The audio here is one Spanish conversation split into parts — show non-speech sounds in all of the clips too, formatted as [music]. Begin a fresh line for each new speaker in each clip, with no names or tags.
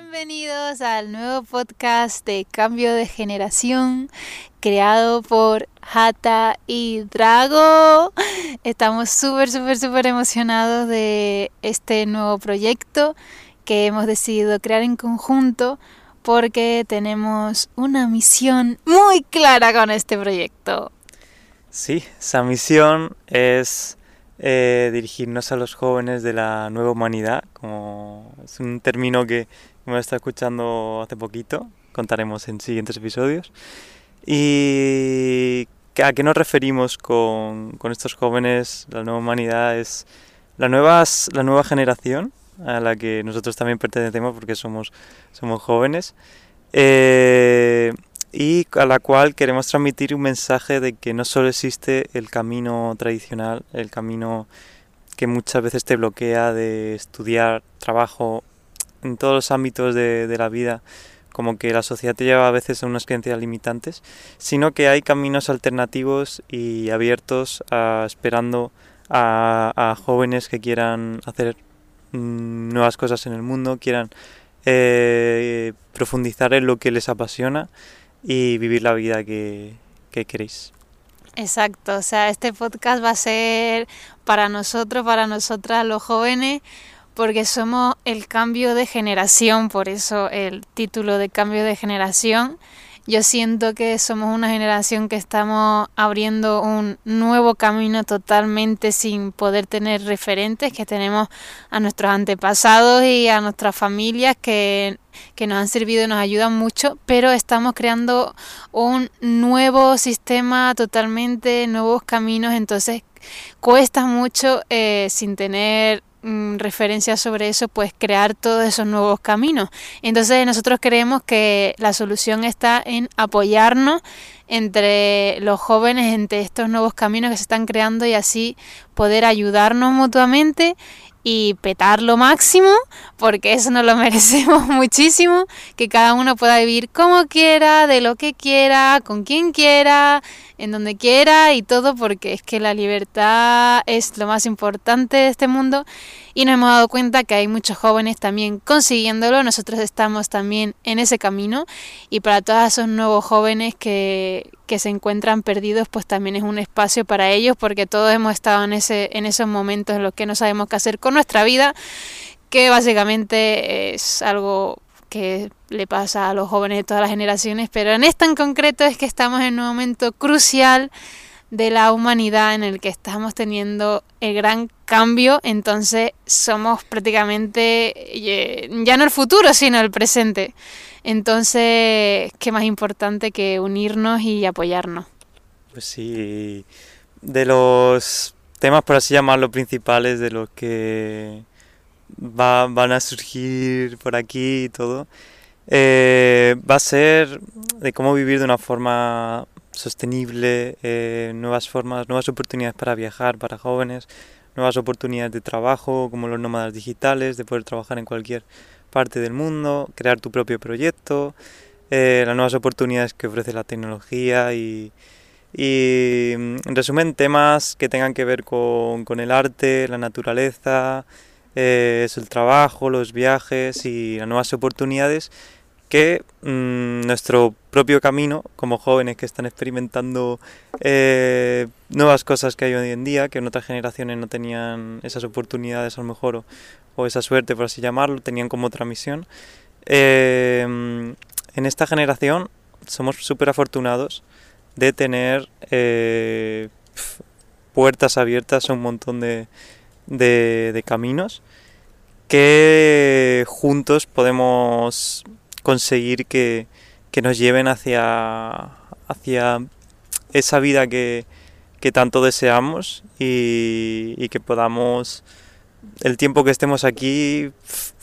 Bienvenidos al nuevo podcast de Cambio de Generación creado por Hata y Drago. Estamos súper, súper, súper emocionados de este nuevo proyecto que hemos decidido crear en conjunto porque tenemos una misión muy clara con este proyecto.
Sí, esa misión es eh, dirigirnos a los jóvenes de la nueva humanidad, como es un término que hemos estado escuchando hace poquito, contaremos en siguientes episodios. ¿Y a qué nos referimos con, con estos jóvenes? La nueva humanidad es la, nuevas, la nueva generación a la que nosotros también pertenecemos porque somos, somos jóvenes. Eh, y a la cual queremos transmitir un mensaje de que no solo existe el camino tradicional, el camino que muchas veces te bloquea de estudiar, trabajo, en todos los ámbitos de, de la vida, como que la sociedad te lleva a veces a unas creencias limitantes, sino que hay caminos alternativos y abiertos a, esperando a, a, jóvenes que quieran hacer mm, nuevas cosas en el mundo, quieran eh, profundizar en lo que les apasiona y vivir la vida que, que queréis.
Exacto, o sea, este podcast va a ser para nosotros, para nosotras los jóvenes, porque somos el cambio de generación, por eso el título de cambio de generación. Yo siento que somos una generación que estamos abriendo un nuevo camino totalmente sin poder tener referentes, que tenemos a nuestros antepasados y a nuestras familias que, que nos han servido y nos ayudan mucho, pero estamos creando un nuevo sistema totalmente, nuevos caminos, entonces cuesta mucho eh, sin tener Mm, referencias sobre eso, pues crear todos esos nuevos caminos. Entonces nosotros creemos que la solución está en apoyarnos entre los jóvenes, entre estos nuevos caminos que se están creando y así poder ayudarnos mutuamente y petar lo máximo, porque eso nos lo [laughs] merecemos muchísimo, que cada uno pueda vivir como quiera, de lo que quiera, con quien quiera, en donde quiera y todo, porque es que la libertad es lo más importante de este mundo. Y nos hemos dado cuenta que hay muchos jóvenes también consiguiéndolo, nosotros estamos también en ese camino y para todos esos nuevos jóvenes que, que se encuentran perdidos, pues también es un espacio para ellos, porque todos hemos estado en, ese, en esos momentos en los que no sabemos qué hacer con nuestra vida, que básicamente es algo que le pasa a los jóvenes de todas las generaciones, pero en este en concreto es que estamos en un momento crucial de la humanidad en el que estamos teniendo el gran cambio, entonces somos prácticamente eh, ya no el futuro, sino el presente. Entonces, ¿qué más importante que unirnos y apoyarnos?
Pues sí, de los temas, por así llamarlo, principales de los que va, van a surgir por aquí y todo, eh, va a ser de cómo vivir de una forma sostenible, eh, nuevas formas, nuevas oportunidades para viajar para jóvenes, nuevas oportunidades de trabajo como los nómadas digitales, de poder trabajar en cualquier parte del mundo, crear tu propio proyecto, eh, las nuevas oportunidades que ofrece la tecnología y, y en resumen temas que tengan que ver con, con el arte, la naturaleza, eh, es el trabajo, los viajes y las nuevas oportunidades que mmm, nuestro propio camino como jóvenes que están experimentando eh, nuevas cosas que hay hoy en día, que en otras generaciones no tenían esas oportunidades a lo mejor o, esa suerte por así llamarlo, tenían como otra misión. Eh, en esta generación somos súper afortunados de tener eh, puertas abiertas a un montón de, de caminos que juntos podemos conseguir que, que, nos lleven hacia, hacia esa vida que, que tanto deseamos y, y, que podamos el tiempo que estemos aquí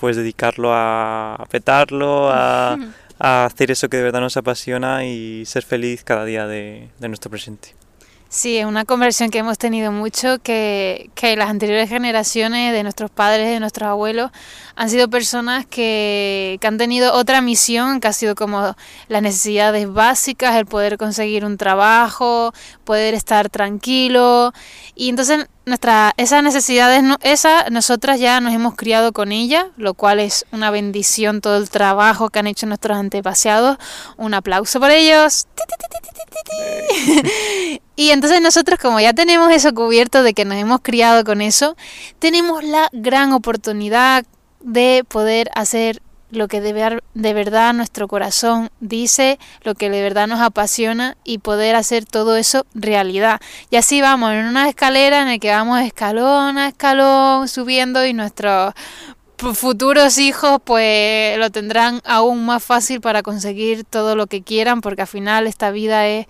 pues dedicarlo a, petarlo, a, [laughs] a, hacer eso que de verdad nos apasiona y ser feliz cada día de, de nuestro presente.
Sí, es una conversión que hemos tenido mucho, que, que las anteriores generaciones de nuestros padres, de nuestros abuelos, han sido personas que, que han tenido otra misión, que ha sido como las necesidades básicas, el poder conseguir un trabajo, poder estar tranquilo. Y entonces nuestra, esas necesidades, esa, nosotras ya nos hemos criado con ella, lo cual es una bendición todo el trabajo que han hecho nuestros antepasados. Un aplauso por ellos. [laughs] y entonces nosotros como ya tenemos eso cubierto de que nos hemos criado con eso, tenemos la gran oportunidad de poder hacer lo que de, de verdad nuestro corazón dice, lo que de verdad nos apasiona y poder hacer todo eso realidad. Y así vamos en una escalera en la que vamos escalón a escalón subiendo y nuestros futuros hijos pues lo tendrán aún más fácil para conseguir todo lo que quieran porque al final esta vida es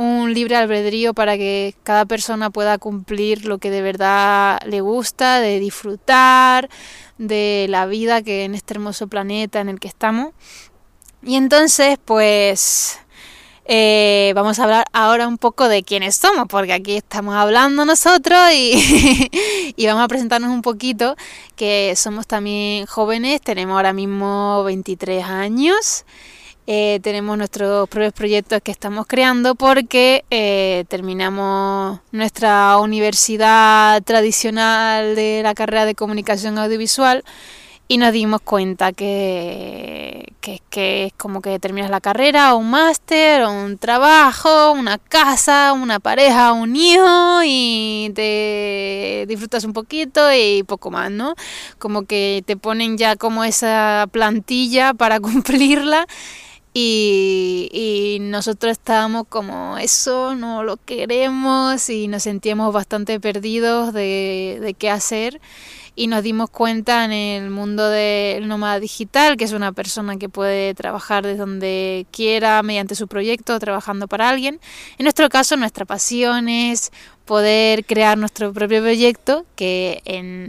un libre albedrío para que cada persona pueda cumplir lo que de verdad le gusta, de disfrutar, de la vida que en este hermoso planeta en el que estamos. Y entonces, pues, eh, vamos a hablar ahora un poco de quiénes somos, porque aquí estamos hablando nosotros y, [laughs] y, vamos a presentarnos un poquito, que somos también jóvenes, tenemos ahora mismo 23 años eh, tenemos nuestros propios proyectos que estamos creando porque eh, terminamos nuestra universidad tradicional de la carrera de comunicación audiovisual y nos dimos cuenta que, que, es como que terminas la carrera, un máster, o un trabajo, una casa, una pareja, un hijo y te disfrutas un poquito y poco más, ¿no? Como que te ponen ya como esa plantilla para [laughs] cumplirla y, nosotros estábamos como eso, no lo queremos y nos sentíamos bastante perdidos de, de qué hacer y nos dimos cuenta en el mundo del nómada digital, que es una persona que puede trabajar desde donde quiera mediante su proyecto, trabajando para alguien. En nuestro caso, nuestra pasión es poder crear nuestro propio proyecto que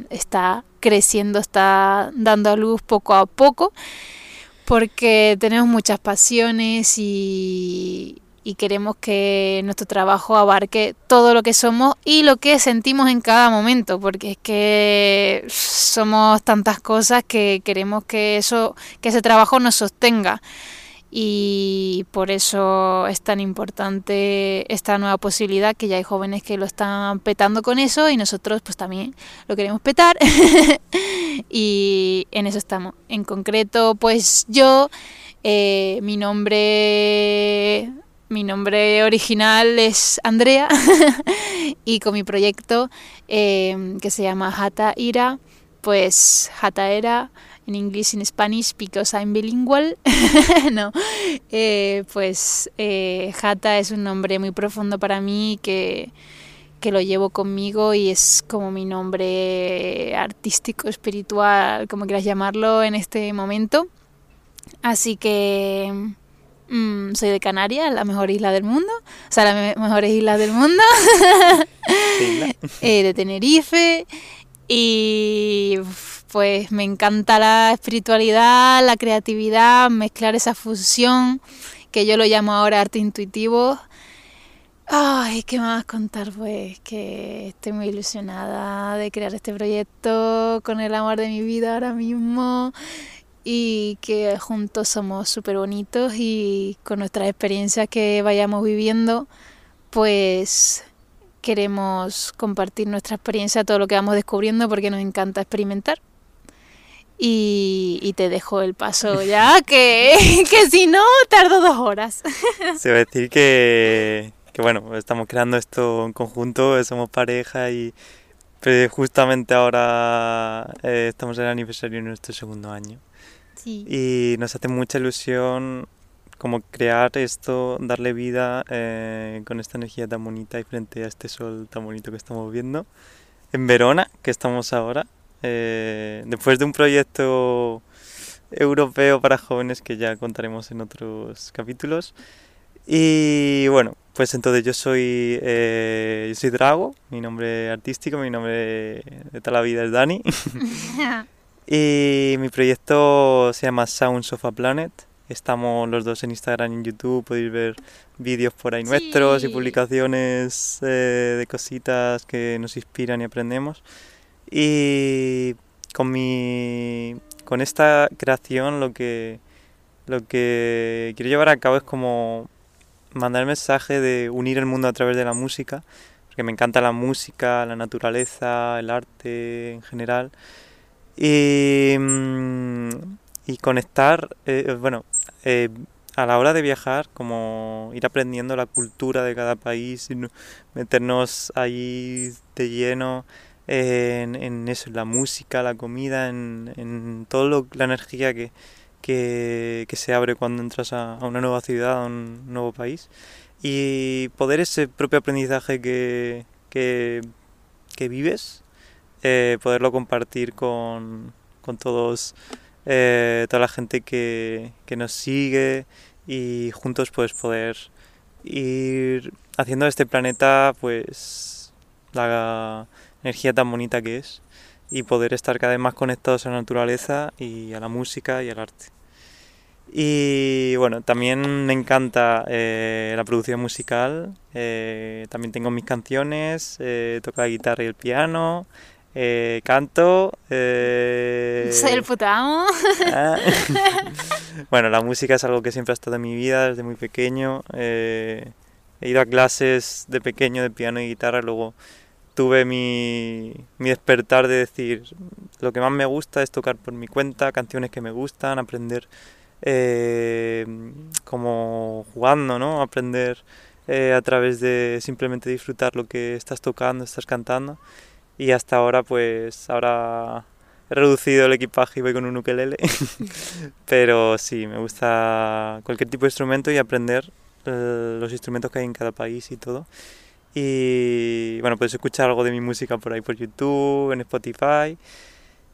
está creciendo, está dando a luz poco a poco porque tenemos muchas pasiones y, queremos que nuestro trabajo abarque todo lo que somos y lo que sentimos en cada momento, porque es que somos tantas cosas que queremos que eso, que ese trabajo nos sostenga y por eso es tan importante esta nueva posibilidad que ya hay jóvenes que lo están petando con eso y nosotros pues también lo queremos petar [laughs] y en eso estamos. En concreto pues yo, eh, mi nombre... Mi nombre original es Andrea [laughs] y con mi proyecto eh, que se llama Hata Ira, pues Hata Era en inglés y en Spanish because I'm bilingual. [laughs] no, eh, pues eh, Jata es un nombre muy profundo para mí que, que lo llevo conmigo y es como mi nombre artístico, espiritual, como quieras llamarlo en este momento. Así que mm, soy de Canarias, la mejor isla del mundo, o sea, la mejor isla del mundo, [laughs] [laughs] eh, de Tenerife y pues me encanta la espiritualidad, la creatividad, mezclar esa fusión que yo lo llamo ahora arte intuitivo. Ay, ¿qué más contar? Pues que estoy muy ilusionada de crear este proyecto con el amor de mi vida ahora mismo y que juntos somos súper bonitos y con nuestras experiencias que vayamos viviendo, pues queremos compartir nuestra experiencia, todo lo que vamos descubriendo porque nos encanta experimentar. Y, te dejo el paso ya, [laughs] que, que si no, tardo dos horas. [laughs]
Se va a decir que, que, bueno, estamos creando esto en conjunto, somos pareja y justamente ahora eh, estamos en el aniversario de nuestro segundo año. Sí. Y nos hace mucha ilusión como crear esto, darle vida eh, con esta energía tan bonita y frente a este sol tan bonito que estamos viendo en Verona, que estamos ahora, eh, después de un proyecto europeo para jóvenes que ya contaremos en otros capítulos. Y bueno, pues entonces yo soy, eh, yo soy Drago, mi nombre artístico, mi nombre de toda la vida es Dani. [laughs] y mi proyecto se llama Sounds of a Planet. Estamos los dos en Instagram y en YouTube, podéis ver vídeos por ahí nuestros y publicaciones eh, de cositas que nos inspiran y aprendemos. Y con mi con esta creación lo que lo que quiero llevar a cabo es como mandar el mensaje de unir el mundo a través de la música, porque me encanta la música, la naturaleza, el arte en general. Y, mm, y conectar, eh, bueno, eh, a la hora de viajar, como ir aprendiendo la cultura de cada país, y meternos ahí de lleno en, eso, en la música, la comida, en, en toda la energía que, que, que, se abre cuando entras a, una nueva ciudad, a un nuevo país. Y poder ese propio aprendizaje que, que, que vives, eh, poderlo compartir con, con todos, eh, toda la gente que, que nos sigue y juntos pues poder ir haciendo este planeta pues la energía tan bonita que es y poder estar cada vez más conectados a la naturaleza y a la música y al arte. Y bueno, también me encanta eh, la producción musical, eh, también tengo mis canciones, eh, toco la guitarra y el piano, canto. [laughs]
Soy el puto amo. [laughs] Ah. [laughs]
bueno, la música es algo que siempre ha estado en mi vida desde muy pequeño. He ido a clases de pequeño de piano y guitarra, luego tuve mi, mi despertar de decir, lo que más me gusta es tocar por mi cuenta, canciones que me gustan, aprender eh, como jugando, ¿no? Aprender eh, a través de simplemente disfrutar lo que estás tocando, estás cantando. Y hasta ahora pues ahora he reducido el equipaje y voy con un ukelele. [laughs] Pero sí me gusta cualquier tipo de instrumento y aprender eh, los instrumentos que hay en cada país y todo. Y bueno puedes escuchar algo de mi música por ahí por YouTube en Spotify.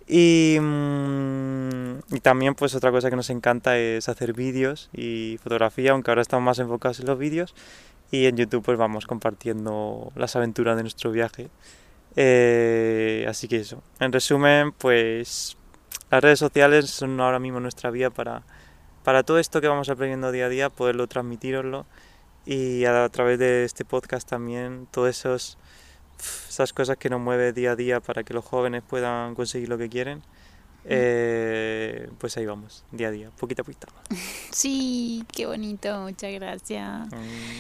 Y, mmm, y también pues otra cosa que nos encanta es hacer vídeos y fotografía aunque ahora estamos más enfocados en los vídeos. Y en YouTube pues vamos compartiendo las aventuras de nuestro viaje. Eh, así que eso, en resumen, pues las redes sociales son ahora mismo nuestra vía para, para todo esto que vamos aprendiendo día a día, poderlo transmitiroslo. Y a, través de este podcast también, todas esos, esas cosas que nos mueve día a día para que los jóvenes puedan conseguir lo que quieren. Eh, pues ahí vamos, día a día, poquito a poquito. [laughs]
Sí, qué bonito, muchas gracias.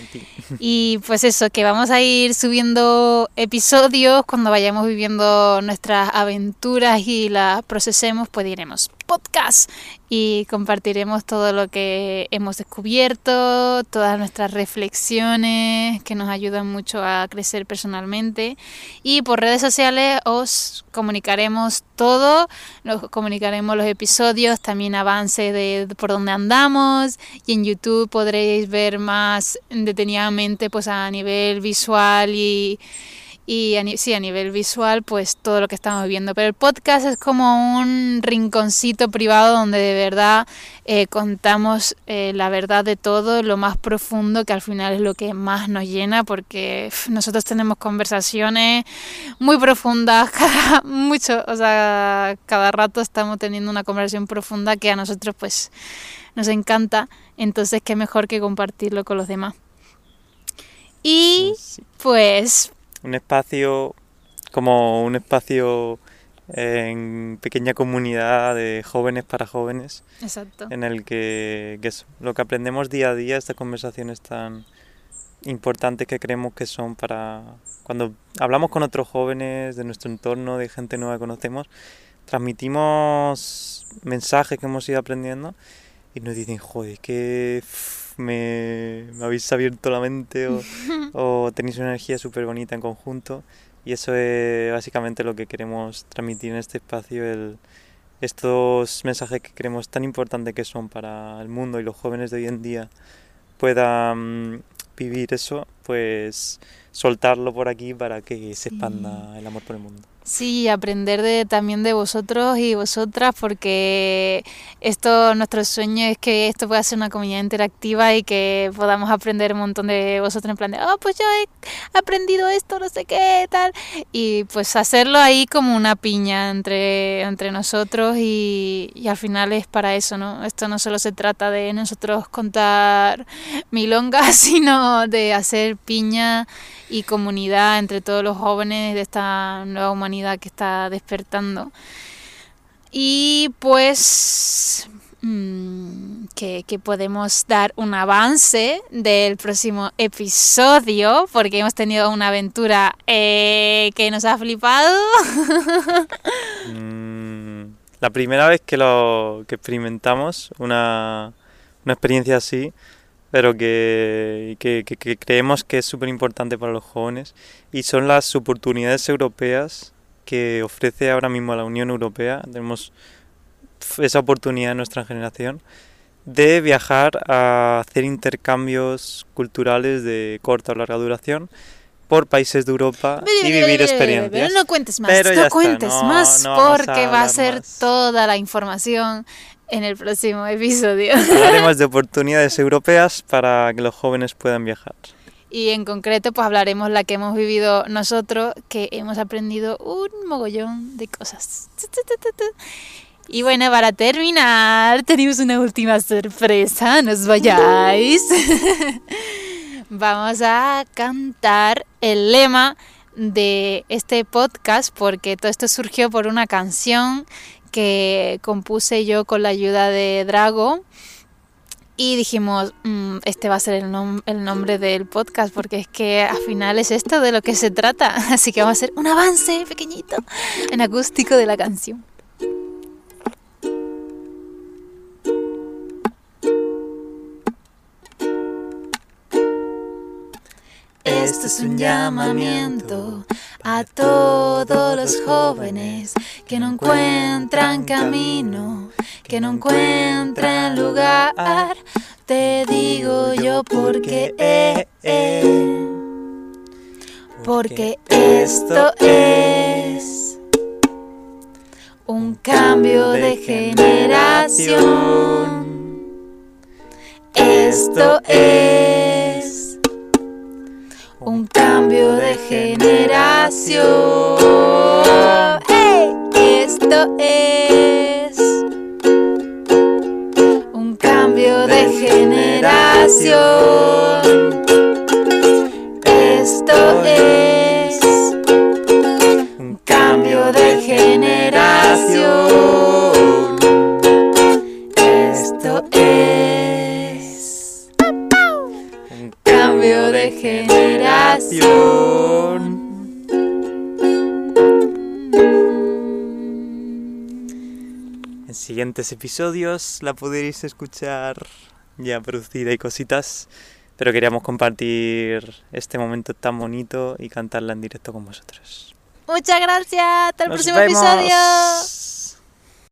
[laughs] Y pues eso, que vamos a ir subiendo episodios cuando vayamos viviendo nuestras aventuras y las procesemos, pues diremos podcast y compartiremos todo lo que hemos descubierto, todas nuestras reflexiones que nos ayudan mucho a crecer personalmente. Y por redes sociales os comunicaremos todo, nos comunicaremos los episodios, también avances de por dónde andamos y en YouTube podréis ver más detenidamente pues a nivel visual y y sí, a nivel visual, pues todo lo que estamos viendo. Pero el podcast es como un rinconcito privado donde de verdad eh, contamos eh, la verdad de todo, lo más profundo, que al final es lo que más nos llena, porque pff, nosotros tenemos conversaciones muy profundas, [laughs] cada, mucho, o sea, cada rato estamos teniendo una conversación profunda que a nosotros pues nos encanta, entonces qué mejor que compartirlo con los demás. Y pues
un espacio como un espacio en pequeña comunidad de jóvenes para jóvenes.
Exacto.
En el que, que eso, lo que aprendemos día a día, estas conversaciones tan importantes que creemos que son para cuando hablamos con otros jóvenes de nuestro entorno, de gente nueva que conocemos, transmitimos mensajes que hemos ido aprendiendo y nos dicen, joder, que me, me habéis abierto la mente o, [laughs] o tenéis una energía súper bonita en conjunto y eso es básicamente lo que queremos transmitir en este espacio, el, estos mensajes que creemos tan importantes que son para el mundo y los jóvenes de hoy en día puedan vivir eso, pues soltarlo por aquí para que se expanda el amor por el mundo.
Sí, aprender de, también de vosotros y vosotras, porque esto, nuestro sueño es que esto pueda ser una comunidad interactiva y que podamos aprender un montón de vosotros en plan de, oh, pues yo he aprendido esto, no sé qué, tal. Y pues hacerlo ahí como una piña entre, entre nosotros y, y al final es para eso, ¿no? Esto no solo se trata de nosotros contar milongas, [laughs] sino de hacer piña y comunidad entre todos los jóvenes de esta nueva humanidad que está despertando. Y pues, mmm, que, podemos dar un avance del próximo episodio, porque hemos tenido una aventura eh, que nos ha flipado. [laughs]
Mm, la primera vez que lo que experimentamos una, una experiencia así, pero que- que creemos que es súper importante para los jóvenes, y son las oportunidades europeas que ofrece ahora mismo la Unión Europea. Tenemos esa oportunidad en nuestra generación de viajar a hacer intercambios culturales de corta o larga duración por países de Europa y vivir experiencias.
Pero no cuentes más,
Pero
no
está,
cuentes
no-
más,
no a
porque va a ser
más.
toda la información en el próximo episodio.
Hablaremos de [laughs] oportunidades europeas para que los jóvenes puedan viajar.
Y en concreto, pues hablaremos la que hemos vivido nosotros, que hemos aprendido un mogollón de cosas. Y bueno, para terminar, tenemos una última sorpresa, no os vayáis. [laughs] Vamos a cantar el lema de este podcast, porque todo esto surgió por una canción que compuse yo con la ayuda de Drago. Y dijimos, "Mm, este va a ser el, el nombre del podcast porque es que al final es esto de lo que se trata. [laughs] Así que vamos a hacer un avance pequeñito en acústico de la canción. Esto es un llamamiento a todos los jóvenes que no encuentran camino, que no encuentran lugar. Te digo yo porque eh, eh, porque esto es un cambio de generación. Esto es un cambio de generación. Es un cambio de generación. Esto es un cambio de generación.
Siguientes episodios la podréis escuchar ya producida y cositas, pero queríamos compartir este momento tan bonito y cantarla en directo con vosotros.
Muchas gracias. Hasta el
Nos
próximo
vemos.
episodio.